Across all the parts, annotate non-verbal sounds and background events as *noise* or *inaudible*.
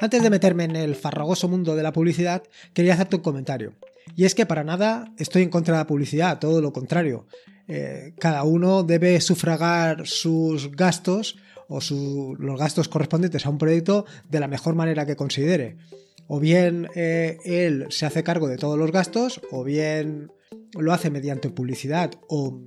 Antes de meterme en el farragoso mundo de la publicidad, quería hacerte un comentario. Y es que para nada estoy en contra de la publicidad, todo lo contrario. Eh, cada uno debe sufragar sus gastos o los gastos correspondientes a un proyecto de la mejor manera que considere. O bien eh, él se hace cargo de todos los gastos, o bien lo hace mediante publicidad o,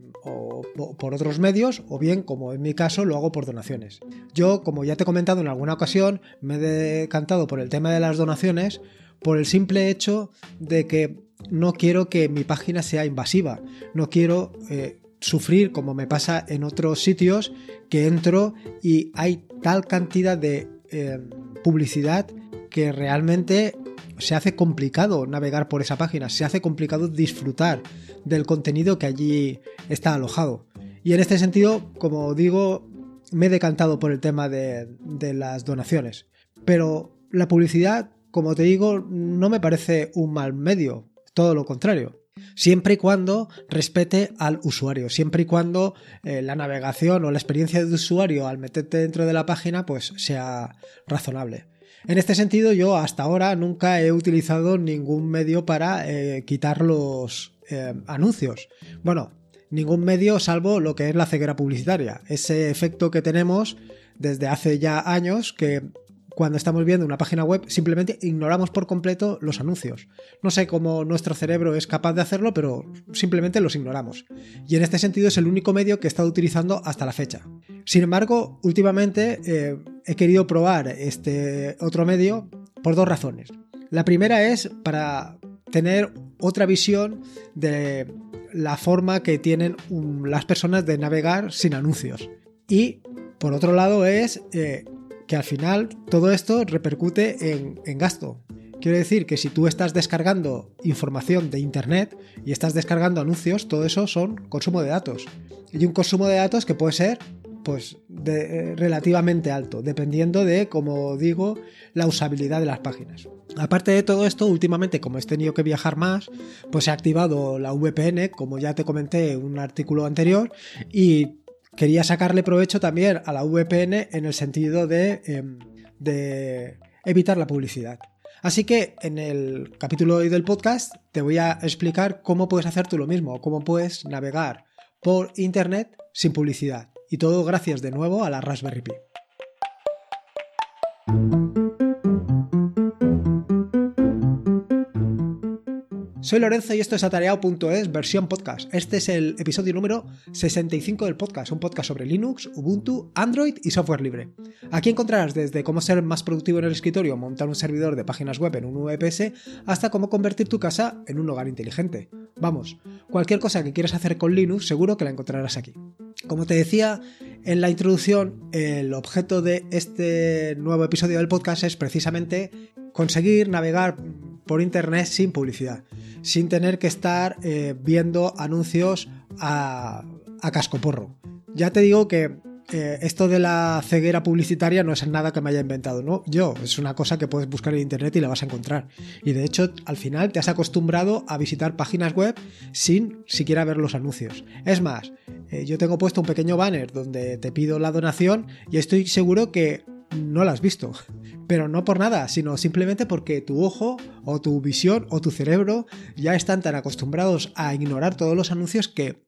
por otros medios, o bien, como en mi caso, lo hago por donaciones. Yo, como ya te he comentado en alguna ocasión, me he decantado por el tema de las donaciones por el simple hecho de que no quiero que mi página sea invasiva, no quiero eh, sufrir como me pasa en otros sitios que entro y hay tal cantidad de eh, publicidad que realmente se hace complicado navegar por esa página, se hace complicado disfrutar del contenido que allí está alojado. Y en este sentido, como digo, me he decantado por el tema de, las donaciones. Pero la publicidad, como te digo, no me parece un mal medio, todo lo contrario. Siempre y cuando respete al usuario, siempre y cuando eh, la navegación o la experiencia de usuario al meterte dentro de la página pues sea razonable. En este sentido, yo hasta ahora nunca he utilizado ningún medio para eh, quitar los eh, anuncios. Bueno, ningún medio salvo lo que es la ceguera publicitaria. Ese efecto que tenemos desde hace ya años que cuando estamos viendo una página web simplemente ignoramos por completo los anuncios. No sé cómo nuestro cerebro es capaz de hacerlo, pero simplemente los ignoramos. Y en este sentido es el único medio que he estado utilizando hasta la fecha. Sin embargo, últimamente eh, he querido probar este otro medio por dos razones. La primera es para tener otra visión de la forma que tienen las personas de navegar sin anuncios. Y por otro lado es eh, que al final todo esto repercute en, gasto. Quiero decir que si tú estás descargando información de Internet y estás descargando anuncios, todo eso son consumo de datos. Y un consumo de datos que puede ser pues eh, relativamente alto, dependiendo de, como digo, la usabilidad de las páginas. Aparte de todo esto, últimamente, como he tenido que viajar más, pues he activado la VPN, como ya te comenté en un artículo anterior, y quería sacarle provecho también a la VPN en el sentido de, em, de evitar la publicidad. Así que en el capítulo hoy del podcast te voy a explicar cómo puedes hacer tú lo mismo, cómo puedes navegar por Internet sin publicidad. Y todo gracias de nuevo a la Raspberry Pi. Soy Lorenzo y esto es atareado.es versión podcast. Este es el episodio número 65 del podcast, un podcast sobre Linux, Ubuntu, Android y software libre. Aquí encontrarás desde cómo ser más productivo en el escritorio, montar un servidor de páginas web en un VPS, hasta cómo convertir tu casa en un hogar inteligente. Vamos, cualquier cosa que quieras hacer con Linux seguro que la encontrarás aquí. Como te decía en la introducción, el objeto de este nuevo episodio del podcast es precisamente conseguir navegar por internet sin publicidad sin tener que estar eh, viendo anuncios a, a cascoporro. Ya te digo que eh, esto de la ceguera publicitaria no es nada que me haya inventado, ¿no? Yo, es una cosa que puedes buscar en internet y la vas a encontrar. Y de hecho, al final te has acostumbrado a visitar páginas web sin siquiera ver los anuncios. Es más, eh, yo tengo puesto un pequeño banner donde te pido la donación y estoy seguro que no la has visto. Pero no por nada, sino simplemente porque tu ojo o tu visión o tu cerebro ya están tan acostumbrados a ignorar todos los anuncios que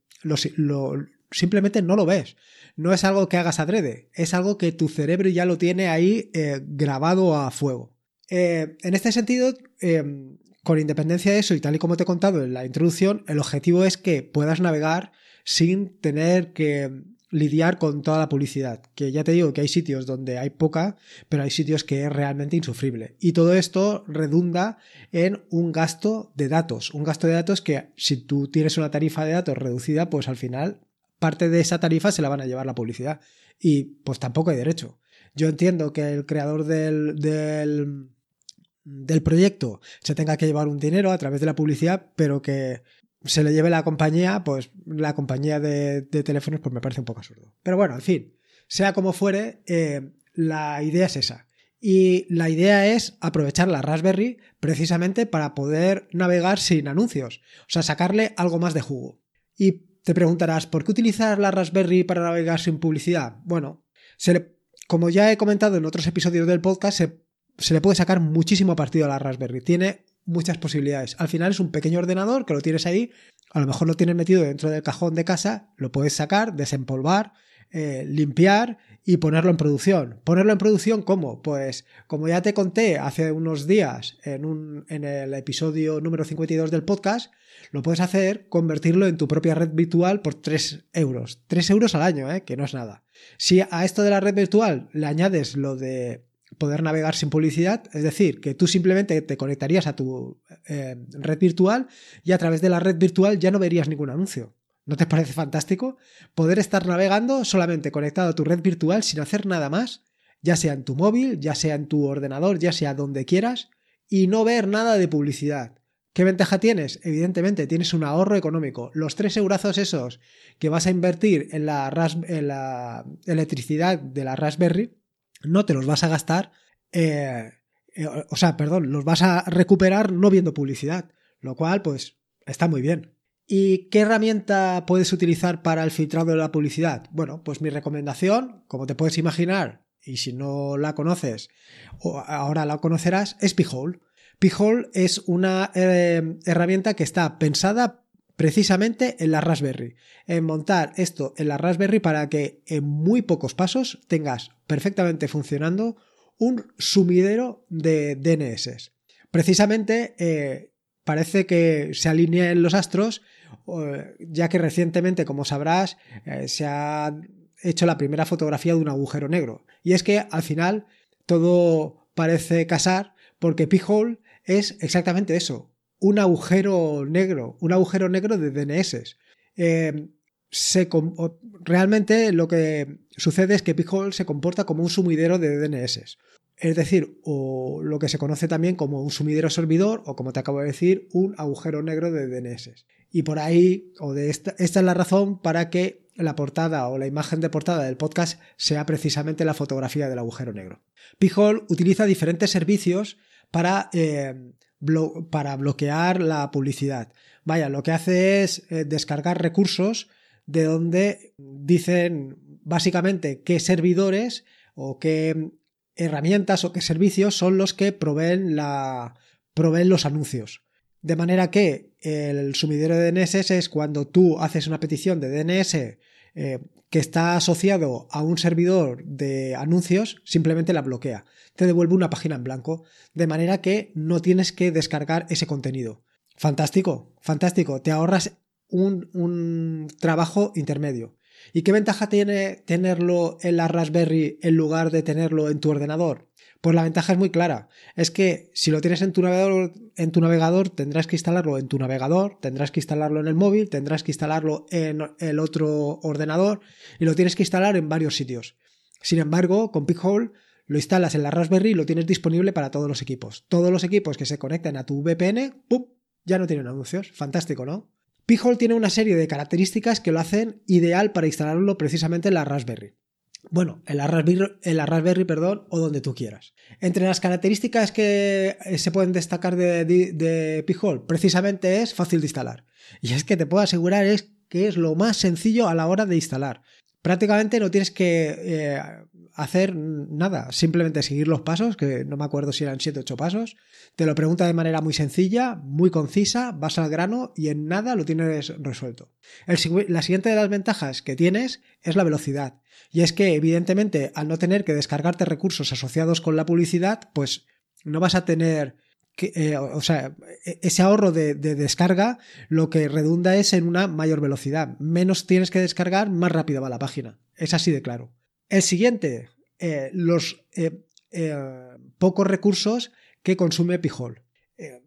simplemente no lo ves. No es algo que hagas adrede, es algo que tu cerebro ya lo tiene ahí eh, grabado a fuego. Eh, en este sentido, em, con independencia de eso y tal y como te he contado en la introducción, el objetivo es que puedas navegar sin tener que lidiar con toda la publicidad, que ya te digo que hay sitios donde hay poca, pero hay sitios que es realmente insufrible. Y todo esto redunda en un gasto de datos, un gasto de datos que si tú tienes una tarifa de datos reducida, pues al final parte de esa tarifa se la van a llevar la publicidad. Y pues tampoco hay derecho. Yo entiendo que el creador del, del, proyecto se tenga que llevar un dinero a través de la publicidad, pero que se le lleve la compañía, pues la compañía de, teléfonos, pues me parece un poco absurdo. Pero bueno, en fin, sea como fuere, eh, la idea es esa. Y la idea es aprovechar la Raspberry precisamente para poder navegar sin anuncios, o sea, sacarle algo más de jugo. Y te preguntarás, ¿por qué utilizar la Raspberry para navegar sin publicidad? Bueno, se como ya he comentado en otros episodios del podcast, se se le puede sacar muchísimo partido a la Raspberry. Tiene muchas posibilidades. Al final es un pequeño ordenador que lo tienes ahí, a lo mejor lo tienes metido dentro del cajón de casa, lo puedes sacar, desempolvar, eh, limpiar y ponerlo en producción. ¿Ponerlo en producción cómo? Pues como ya te conté hace unos días en, un, en el episodio número 52 del podcast, lo puedes hacer convertirlo en tu propia red virtual por 3 euros. 3 euros al año, ¿eh? que no es nada. Si a esto de la red virtual le añades lo de poder navegar sin publicidad, es decir, que tú simplemente te conectarías a tu eh, red virtual y a través de la red virtual ya no verías ningún anuncio. ¿No te parece fantástico? Poder estar navegando solamente conectado a tu red virtual sin hacer nada más, ya sea en tu móvil, ya sea en tu ordenador, ya sea donde quieras, y no ver nada de publicidad. ¿Qué ventaja tienes? Evidentemente, tienes un ahorro económico. Los tres eurazos esos que vas a invertir en la, en la electricidad de la Raspberry, no te los vas a gastar, eh, eh, o sea, perdón, los vas a recuperar no viendo publicidad, lo cual pues está muy bien. ¿Y qué herramienta puedes utilizar para el filtrado de la publicidad? Bueno, pues mi recomendación, como te puedes imaginar, y si no la conoces, ahora la conocerás, es Pihole. Pihole es una eh, herramienta que está pensada precisamente en la Raspberry, en montar esto en la Raspberry para que en muy pocos pasos tengas perfectamente funcionando un sumidero de DNS. Precisamente eh, parece que se alinean los astros, ya que recientemente, como sabrás, eh, se ha hecho la primera fotografía de un agujero negro. Y es que al final todo parece casar porque P-Hole es exactamente eso, un agujero negro, un agujero negro de DNS. Eh, realmente lo que sucede es que P-Hole se comporta como un sumidero de DNS es decir, o lo que se conoce también como un sumidero servidor o como te acabo de decir, un agujero negro de DNS. Y por ahí, o de esta, esta es la razón para que la portada o la imagen de portada del podcast sea precisamente la fotografía del agujero negro. Pijol utiliza diferentes servicios para, eh, para bloquear la publicidad. Vaya, lo que hace es eh, descargar recursos de donde dicen básicamente qué servidores o qué herramientas o qué servicios son los que proveen, la, proveen los anuncios. De manera que el sumidero de DNS es cuando tú haces una petición de DNS eh, que está asociado a un servidor de anuncios, simplemente la bloquea. Te devuelve una página en blanco, de manera que no tienes que descargar ese contenido. Fantástico, fantástico. Te ahorras un, un trabajo intermedio. ¿Y qué ventaja tiene tenerlo en la Raspberry en lugar de tenerlo en tu ordenador? Pues la ventaja es muy clara. Es que si lo tienes en tu navegador, en tu navegador tendrás que instalarlo en tu navegador, tendrás que instalarlo en el móvil, tendrás que instalarlo en el otro ordenador y lo tienes que instalar en varios sitios. Sin embargo, con Pighole lo instalas en la Raspberry y lo tienes disponible para todos los equipos. Todos los equipos que se conecten a tu VPN, ¡pum! ya no tienen anuncios. Fantástico, ¿no? P-Hole tiene una serie de características que lo hacen ideal para instalarlo precisamente en la Raspberry. Bueno, en la Raspberry, Raspberry perdón, o donde tú quieras. Entre las características que eh, se pueden destacar de, de, P-Hole, precisamente es fácil de instalar. Y es que te puedo asegurar es que es lo más sencillo a la hora de instalar. Prácticamente no tienes que eh, hacer nada, simplemente seguir los pasos, que no me acuerdo si eran 7 o 8 pasos. Te lo pregunta de manera muy sencilla, muy concisa, vas al grano y en nada lo tienes resuelto. la siguiente de las ventajas que tienes es la velocidad. Y es que, evidentemente, al no tener que descargarte recursos asociados con la publicidad, pues no vas a tener que, eh, o sea, e, ese ahorro de, descarga lo que redunda es en una mayor velocidad. Menos tienes que descargar, más rápido va la página. Es así de claro. El siguiente, eh, los eh, eh, pocos recursos que consume Pijol.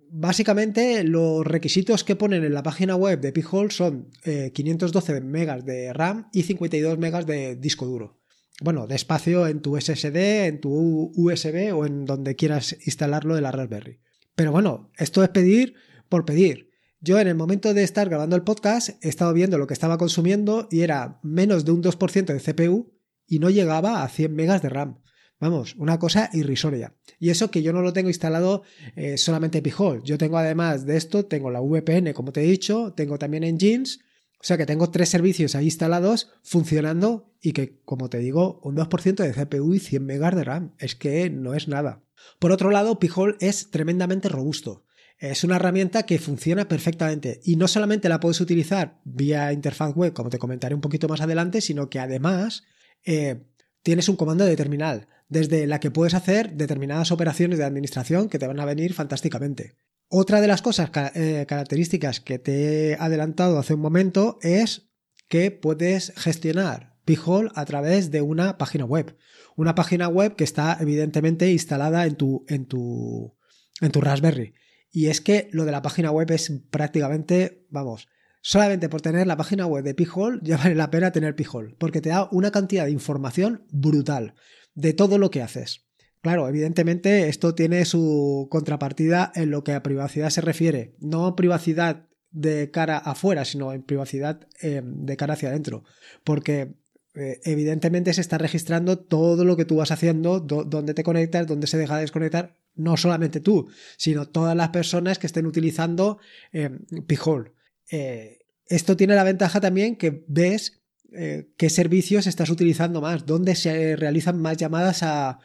básicamente, los requisitos que ponen en la página web de Pijol son 512 megas de RAM y 52 megas de disco duro. Bueno, de espacio en tu SSD, en tu USB o en donde quieras instalarlo de la Raspberry. Pero bueno, esto es pedir por pedir. Yo en el momento de estar grabando el podcast he estado viendo lo que estaba consumiendo y era menos de un 2% de CPU y no llegaba a 100 megas de RAM. Vamos, una cosa irrisoria. Y eso que yo no lo tengo instalado eh, solamente Pijol. Yo tengo además de esto, tengo la VPN, como te he dicho, tengo también en Jeans. O sea que tengo tres servicios ahí instalados funcionando y que, como te digo, un 2% de CPU y 100 MB de RAM. Es que no es nada. Por otro lado, Pijol es tremendamente robusto. Es una herramienta que funciona perfectamente y no solamente la puedes utilizar vía interfaz web, como te comentaré un poquito más adelante, sino que además eh, tienes un comando de terminal, desde la que puedes hacer determinadas operaciones de administración que te van a venir fantásticamente. Otra de las cosas, eh, características que te he adelantado hace un momento es que puedes gestionar Pijol a través de una página web. Una página web que está evidentemente instalada en tu, en tu, en tu Raspberry. Y es que lo de la página web es prácticamente, vamos, solamente por tener la página web de Pijol ya vale la pena tener Pijol, porque te da una cantidad de información brutal de todo lo que haces. Claro, evidentemente esto tiene su contrapartida en lo que a privacidad se refiere. No privacidad de cara afuera, sino en privacidad eh, de cara hacia adentro. Porque eh, evidentemente se está registrando todo lo que tú vas haciendo, dónde te conectas, dónde se deja de desconectar, no solamente tú, sino todas las personas que estén utilizando eh, Pijol. Eh, esto tiene la ventaja también que ves eh, qué servicios estás utilizando más, dónde se realizan más llamadas a,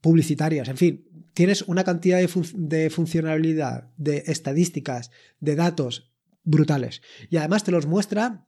publicitarias, en fin, tienes una cantidad de, funcionalidad, de estadísticas, de datos brutales. Y además te los muestra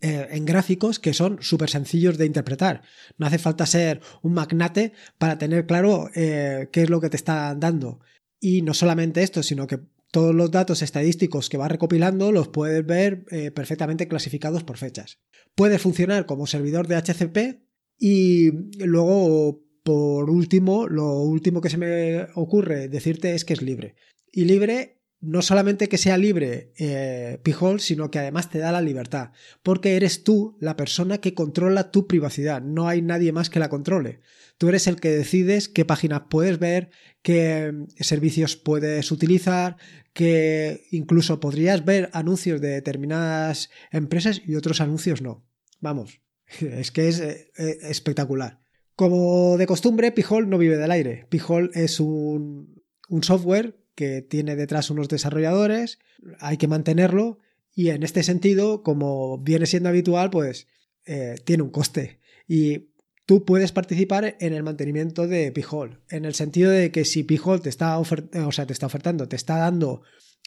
eh, en gráficos que son súper sencillos de interpretar. No hace falta ser un magnate para tener claro qué es lo que te está dando. Y no solamente esto, sino que todos los datos estadísticos que va recopilando los puedes ver eh, perfectamente clasificados por fechas. Puede funcionar como servidor de HCP y luego, por último, lo último que se me ocurre decirte es que es libre. Y libre no solamente que sea libre eh, Pijol, sino que además te da la libertad, porque eres tú la persona que controla tu privacidad, no hay nadie más que la controle. Tú eres el que decides qué páginas puedes ver, qué mm, servicios puedes utilizar, que incluso podrías ver anuncios de determinadas empresas y otros anuncios no. Vamos, *laughs* es que es eh, eh, espectacular. Como de costumbre, Pijol no vive del aire. Pijol es un, un software que tiene detrás unos desarrolladores, hay que mantenerlo y en este sentido, como viene siendo habitual, pues eh, tiene un coste y tú puedes participar en el mantenimiento de Pijol, en el sentido de que si Pijol te está, o sea, te está ofertando, te está dando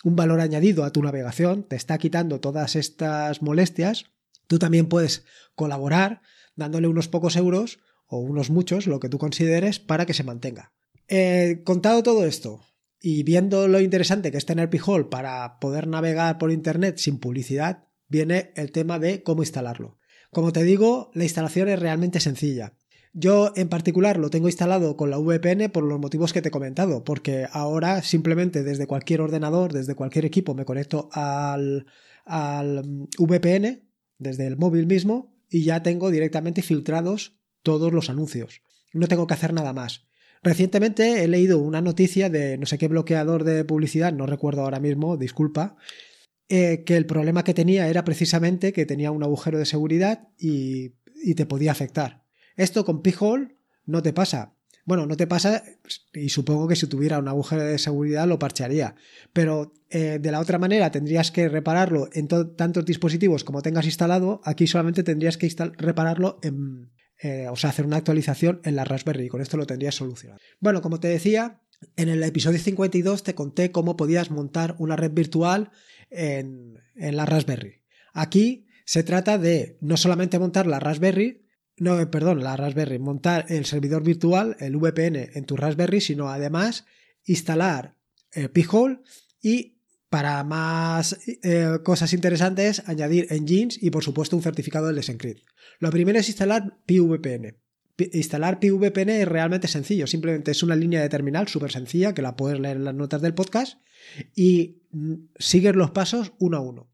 un valor añadido a tu navegación, te está quitando todas estas molestias, tú también puedes colaborar dándole unos pocos euros o unos muchos, lo que tú consideres, para que se mantenga. Eh, contado todo esto, y viendo lo interesante que es tener Pijol para poder navegar por Internet sin publicidad, viene el tema de cómo instalarlo. Como te digo, la instalación es realmente sencilla. Yo en particular lo tengo instalado con la VPN por los motivos que te he comentado, porque ahora simplemente desde cualquier ordenador, desde cualquier equipo, me conecto al, al VPN, desde el móvil mismo, y ya tengo directamente filtrados todos los anuncios. No tengo que hacer nada más. Recientemente he leído una noticia de no sé qué bloqueador de publicidad, no recuerdo ahora mismo, disculpa, eh, que el problema que tenía era precisamente que tenía un agujero de seguridad y, te podía afectar. Esto con Pijol no te pasa. Bueno, no te pasa y supongo que si tuviera un agujero de seguridad lo parchearía. Pero eh, de la otra manera tendrías que repararlo en tantos dispositivos como tengas instalado. Aquí solamente tendrías que repararlo en, eh, o sea, hacer una actualización en la Raspberry y con esto lo tendrías solucionado. Bueno, como te decía, en el episodio 52 te conté cómo podías montar una red virtual en, la Raspberry. Aquí se trata de no solamente montar la Raspberry, no, perdón, la Raspberry, montar el servidor virtual, el VPN en tu Raspberry, sino además instalar el P-Hole y para más eh, cosas interesantes, añadir engines y por supuesto un certificado del Desencrypt. Lo primero es instalar PVPN. instalar PVPN es realmente sencillo, simplemente es una línea de terminal súper sencilla que la puedes leer en las notas del podcast y mm, sigues los pasos uno a uno.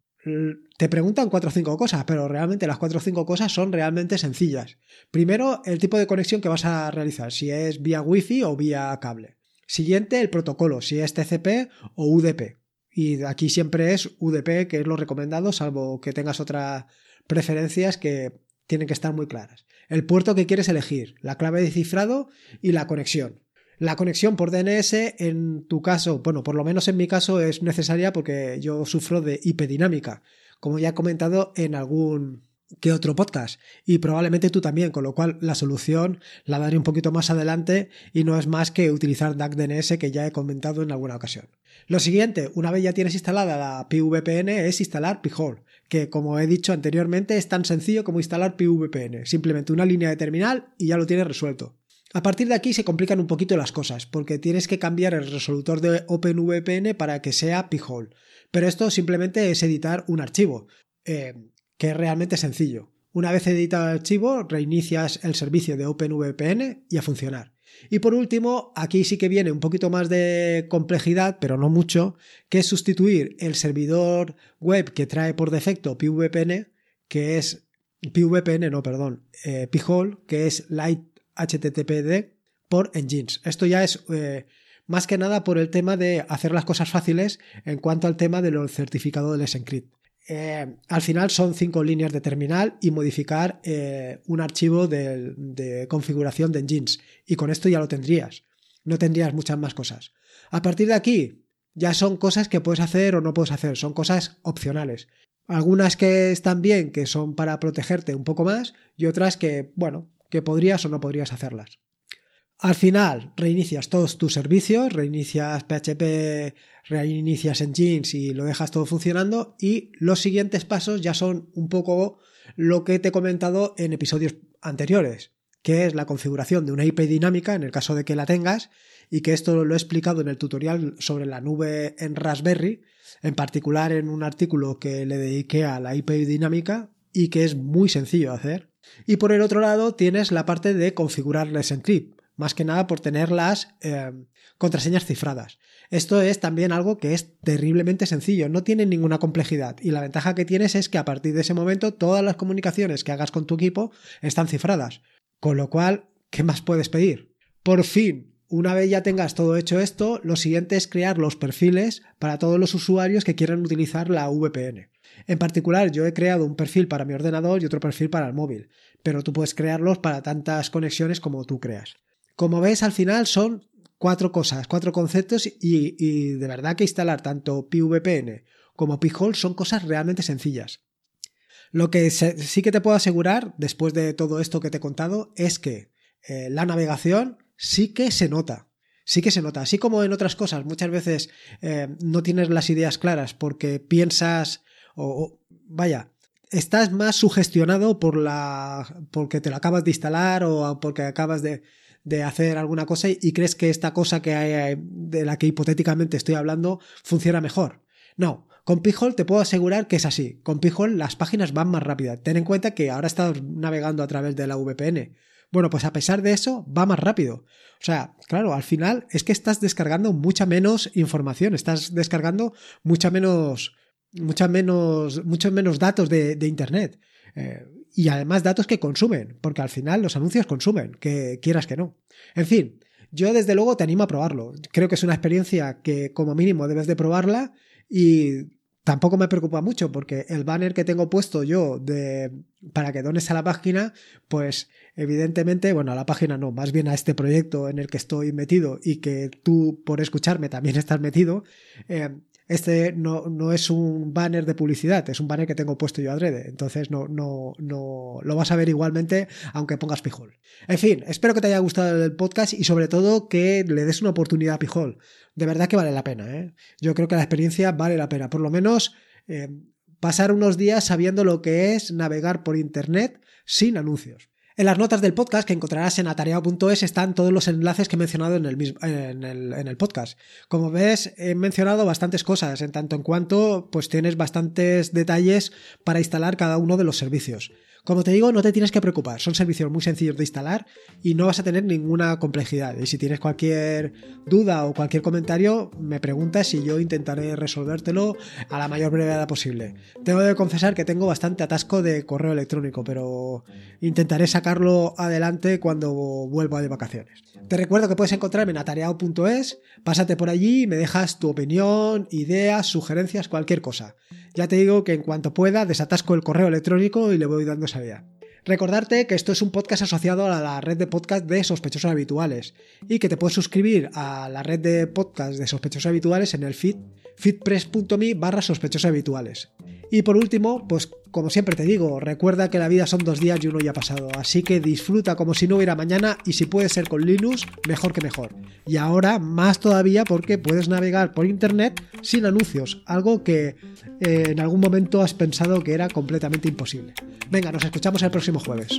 Te preguntan cuatro o cinco cosas, pero realmente las cuatro o cinco cosas son realmente sencillas. Primero, el tipo de conexión que vas a realizar, si es vía Wi-Fi o vía cable. Siguiente, el protocolo, si es TCP o UDP. Y aquí siempre es UDP, que es lo recomendado, salvo que tengas otras preferencias que tienen que estar muy claras. El puerto que quieres elegir, la clave de cifrado y la conexión. La conexión por DNS, en tu caso, bueno, por lo menos en mi caso es necesaria porque yo sufro de hipedinámica. como ya he comentado en algún que otro podcast y probablemente tú también, con lo cual la solución la daré un poquito más adelante y no es más que utilizar DuckDNS que ya he comentado en alguna ocasión. Lo siguiente, una vez ya tienes instalada la PVPN es instalar Pihole, que como he dicho anteriormente es tan sencillo como instalar PVPN, simplemente una línea de terminal y ya lo tienes resuelto. A partir de aquí se complican un poquito las cosas, porque tienes que cambiar el resolutor de OpenVPN para que sea Pihole. Pero esto simplemente es editar un archivo. Eh, que es realmente sencillo. Una vez editado el archivo, reinicias el servicio de OpenVPN y a funcionar. Y por último, aquí sí que viene un poquito más de complejidad, pero no mucho, que es sustituir el servidor web que trae por defecto PVPN, que es PVPN, no, perdón, eh, Pihole, que es Light HTTPD, por Engines. Esto ya es eh, más que nada por el tema de hacer las cosas fáciles en cuanto al tema del certificado del SENCRIPT. Eh, al final son cinco líneas de terminal y modificar eh, un archivo de, configuración de engines. Y con esto ya lo tendrías. No tendrías muchas más cosas. A partir de aquí, ya son cosas que puedes hacer o no puedes hacer. Son cosas opcionales. Algunas que están bien, que son para protegerte un poco más, y otras que, bueno, que podrías o no podrías hacerlas. Al final, reinicias todos tus servicios, reinicias PHP, reinicias Engines y lo dejas todo funcionando. Y los siguientes pasos ya son un poco lo que te he comentado en episodios anteriores, que es la configuración de una IP dinámica en el caso de que la tengas, y que esto lo he explicado en el tutorial sobre la nube en Raspberry, en particular en un artículo que le dediqué a la IP dinámica y que es muy sencillo de hacer. Y por el otro lado tienes la parte de configurar Encrypt más que nada por tener las eh, contraseñas cifradas. Esto es también algo que es terriblemente sencillo, no tiene ninguna complejidad y la ventaja que tienes es que a partir de ese momento todas las comunicaciones que hagas con tu equipo están cifradas. Con lo cual, ¿qué más puedes pedir? Por fin, una vez ya tengas todo hecho esto, lo siguiente es crear los perfiles para todos los usuarios que quieran utilizar la VPN. En particular, yo he creado un perfil para mi ordenador y otro perfil para el móvil, pero tú puedes crearlos para tantas conexiones como tú creas. Como ves, al final son cuatro cosas, cuatro conceptos y, de verdad que instalar tanto PVPN como Pihole son cosas realmente sencillas. Lo que sí que te puedo asegurar, después de todo esto que te he contado, es que eh, la navegación sí que se nota. Sí que se nota. Así como en otras cosas, muchas veces eh, no tienes las ideas claras porque piensas o, vaya, estás más sugestionado por la porque te lo acabas de instalar o porque acabas de de hacer alguna cosa y crees que esta cosa que hay, de la que hipotéticamente estoy hablando funciona mejor. No, con Pijol te puedo asegurar que es así. Con Pijol las páginas van más rápidas. Ten en cuenta que ahora estás navegando a través de la VPN. Bueno, pues a pesar de eso, va más rápido. O sea, claro, al final es que estás descargando mucha menos información, estás descargando mucha menos, mucha menos, muchos menos datos de, Internet. Eh, y además datos que consumen, porque al final los anuncios consumen, que quieras que no. En fin, yo desde luego te animo a probarlo. Creo que es una experiencia que como mínimo debes de probarla y tampoco me preocupa mucho porque el banner que tengo puesto yo de para que dones a la página, pues evidentemente, bueno, a la página no, más bien a este proyecto en el que estoy metido y que tú por escucharme también *laughs* estás metido, eh, este no, no, es un banner de publicidad, es un banner que tengo puesto yo adrede. Entonces no, no, no lo vas a ver igualmente aunque pongas Pijol. En fin, espero que te haya gustado el podcast y sobre todo que le des una oportunidad a Pijol. De verdad que vale la pena. ¿eh? Yo creo que la experiencia vale la pena. Por lo menos eh, pasar unos días sabiendo lo que es navegar por Internet sin anuncios. En las notas del podcast que encontrarás en atareado.es están todos los enlaces que he mencionado en el, en, el, en el, podcast. Como ves, he mencionado bastantes cosas, en tanto en cuanto pues tienes bastantes detalles para instalar cada uno de los servicios. Como te digo, no te tienes que preocupar, son servicios muy sencillos de instalar y no vas a tener ninguna complejidad. Y si tienes cualquier duda o cualquier comentario, me preguntas y yo intentaré resolvértelo a la mayor brevedad posible. Tengo que confesar que tengo bastante atasco de correo electrónico, pero intentaré sacarlo adelante cuando vuelva de vacaciones. Te recuerdo que puedes encontrarme en atareado.es, pásate por allí y me dejas tu opinión, ideas, sugerencias, cualquier cosa. Ya te digo que en cuanto pueda desatasco el correo electrónico y le voy dando Recordarte que esto es un podcast asociado a la red de podcast de sospechosos habituales y que te puedes suscribir a la red de podcast de sospechosos habituales en el feed feedpress.me barra habituales. Y por último, pues como siempre te digo, recuerda que la vida son dos días y uno ya ha pasado, así que disfruta como si no hubiera mañana y si puede ser con Linux, mejor que mejor. Y ahora más todavía porque puedes navegar por internet sin anuncios, algo que eh, en algún momento has pensado que era completamente imposible. Venga, nos escuchamos el próximo jueves.